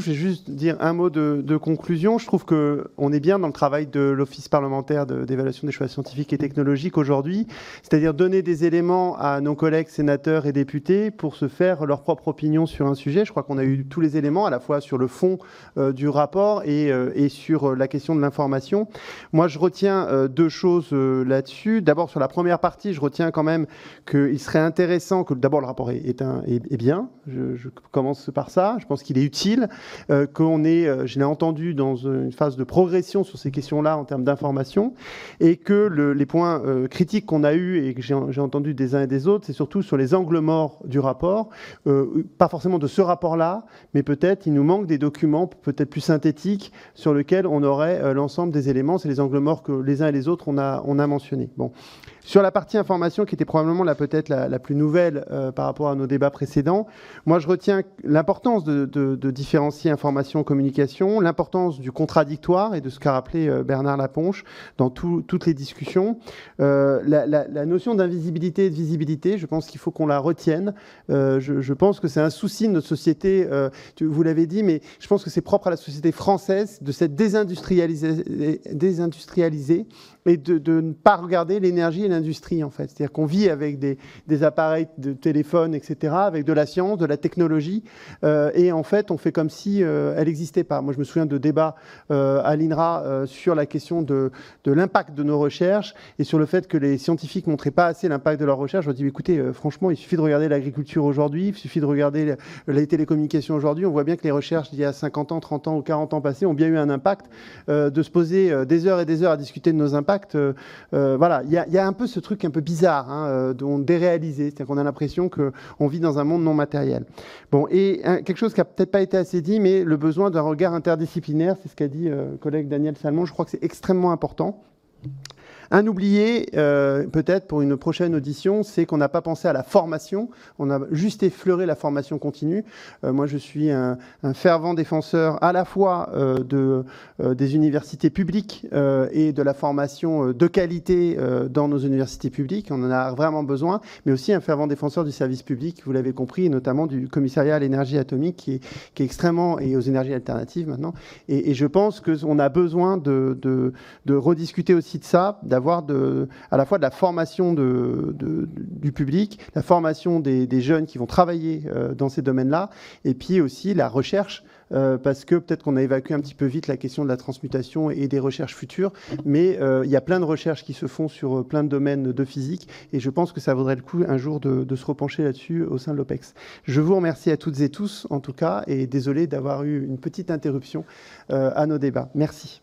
je vais juste dire un mot de, conclusion. Je trouve qu'on est bien dans le travail de l'Office parlementaire d'évaluation des choix scientifiques et technologiques aujourd'hui, c'est-à-dire donner des éléments à nos collègues sénateurs et députés pour se faire leur propre opinion sur un sujet. Je crois qu'on a eu tous les éléments, à la fois sur le fond euh, du rapport et, euh, sur la question de l'information. Moi, je retiens euh, deux choses là-dessus. D'abord, sur la première partie, je retiens quand même qu'il serait intéressant que d'abord le rapport est, bien. Je, commence par ça. Je pense qu'il est utile, qu'on est, je l'ai entendu dans une phase de progression sur ces questions-là en termes d'information, et que le, les points euh, critiques qu'on a eus et que j'ai entendu des uns et des autres, c'est surtout sur les angles morts du rapport, euh, pas forcément de ce rapport-là, mais peut-être il nous manque des documents peut-être plus synthétiques sur lesquels on aurait euh, l'ensemble des éléments. C'est les angles morts que les uns et les autres on a, on mentionnés. Bon. Sur la partie information, qui était probablement la peut-être la, plus nouvelle euh, par rapport à nos débats précédents, moi je retiens l'importance de, différencier information communication, l'importance du contradictoire et de ce qu'a rappelé euh, Bernard Laponche dans tout, toutes les discussions, euh, la, notion d'invisibilité et de visibilité, je pense qu'il faut qu'on la retienne. Je, pense que c'est un souci de notre société, vous l'avez dit, mais je pense que c'est propre à la société française de cette désindustrialisée, désindustrialisée et de, ne pas regarder l'énergie et l'industrie, en fait. C'est-à-dire qu'on vit avec des, appareils de téléphone, etc., avec de la science, de la technologie, euh, et en fait, on fait comme si euh, elle n'existait pas. Moi, je me souviens de débats euh, à l'INRA sur la question de, l'impact de nos recherches et sur le fait que les scientifiques ne montraient pas assez l'impact de leurs recherches. Je dis, écoutez, franchement, il suffit de regarder l'agriculture aujourd'hui, il suffit de regarder les télécommunications aujourd'hui. On voit bien que les recherches d'il y a 50 ans, 30 ans ou 40 ans passés ont bien eu un impact. De se poser des heures et des heures à discuter de nos impacts, voilà, il y, y, a un ce truc un peu bizarre, hein, euh, dont déréalisé, c'est-à-dire qu'on a l'impression qu'on vit dans un monde non matériel. Bon, et quelque chose qui a peut-être pas été assez dit, mais le besoin d'un regard interdisciplinaire, c'est ce qu'a dit euh, collègue Daniel Salmon, je crois que c'est extrêmement important. Un oublié, euh, peut-être pour une prochaine audition, c'est qu'on n'a pas pensé à la formation. On a juste effleuré la formation continue. Euh, moi, je suis un, un, fervent défenseur à la fois euh, de, euh, des universités publiques euh, et de la formation de qualité euh, dans nos universités publiques. On en a vraiment besoin, mais aussi un fervent défenseur du service public, vous l'avez compris, et notamment du commissariat à l'énergie atomique qui est, qui est, extrêmement, et aux énergies alternatives maintenant. Et, et je pense qu'on a besoin de, de, de rediscuter aussi de ça, d'avoir à la fois de la formation du public, la formation des, jeunes qui vont travailler euh, dans ces domaines-là, et puis aussi la recherche euh, parce que peut-être qu'on a évacué un petit peu vite la question de la transmutation et des recherches futures, mais euh, il y a plein de recherches qui se font sur plein de domaines de physique, et je pense que ça vaudrait le coup un jour de se repencher là-dessus au sein de l'OPEX. Je vous remercie à toutes et tous, en tout cas, et désolé d'avoir eu une petite interruption à nos débats. Merci.